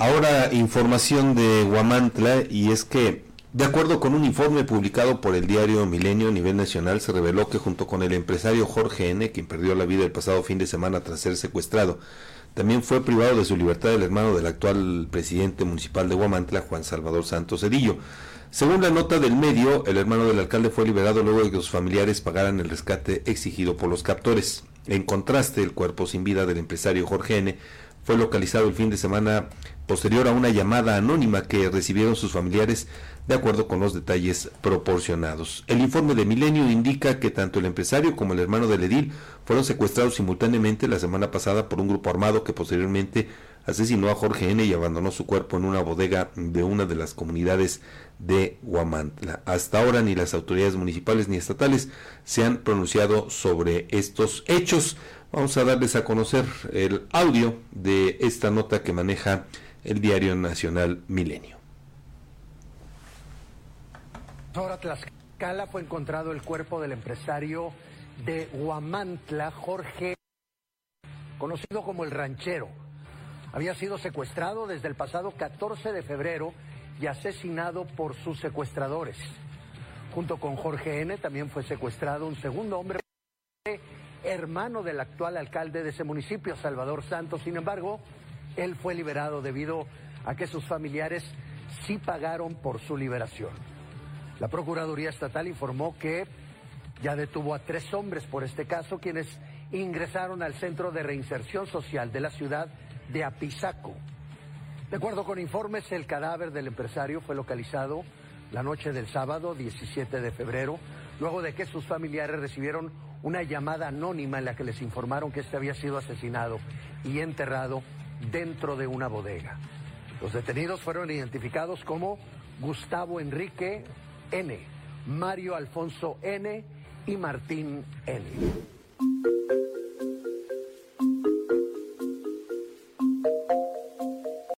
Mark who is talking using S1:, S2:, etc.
S1: Ahora información de Guamantla y es que de acuerdo con un informe publicado por el diario Milenio a nivel nacional, se reveló que junto con el empresario Jorge N., quien perdió la vida el pasado fin de semana tras ser secuestrado, también fue privado de su libertad el hermano del actual presidente municipal de Guamantla, Juan Salvador Santos Cedillo. Según la nota del medio, el hermano del alcalde fue liberado luego de que sus familiares pagaran el rescate exigido por los captores. En contraste, el cuerpo sin vida del empresario Jorge N. fue localizado el fin de semana posterior a una llamada anónima que recibieron sus familiares de acuerdo con los detalles proporcionados. El informe de Milenio indica que tanto el empresario como el hermano del edil fueron secuestrados simultáneamente la semana pasada por un grupo armado que posteriormente asesinó a Jorge N. y abandonó su cuerpo en una bodega de una de las comunidades de Huamantla. Hasta ahora ni las autoridades municipales ni estatales se han pronunciado sobre estos hechos. Vamos a darles a conocer el audio de esta nota que maneja el diario nacional Milenio.
S2: Ahora Tlaxcala fue encontrado el cuerpo del empresario de Huamantla, Jorge, conocido como el ranchero. Había sido secuestrado desde el pasado 14 de febrero y asesinado por sus secuestradores. Junto con Jorge N. también fue secuestrado un segundo hombre, hermano del actual alcalde de ese municipio, Salvador Santos. Sin embargo, él fue liberado debido a que sus familiares sí pagaron por su liberación. La Procuraduría Estatal informó que ya detuvo a tres hombres por este caso, quienes ingresaron al Centro de Reinserción Social de la ciudad de Apizaco. De acuerdo con informes, el cadáver del empresario fue localizado la noche del sábado 17 de febrero, luego de que sus familiares recibieron una llamada anónima en la que les informaron que este había sido asesinado y enterrado dentro de una bodega. Los detenidos fueron identificados como Gustavo Enrique N., Mario Alfonso N. y Martín N.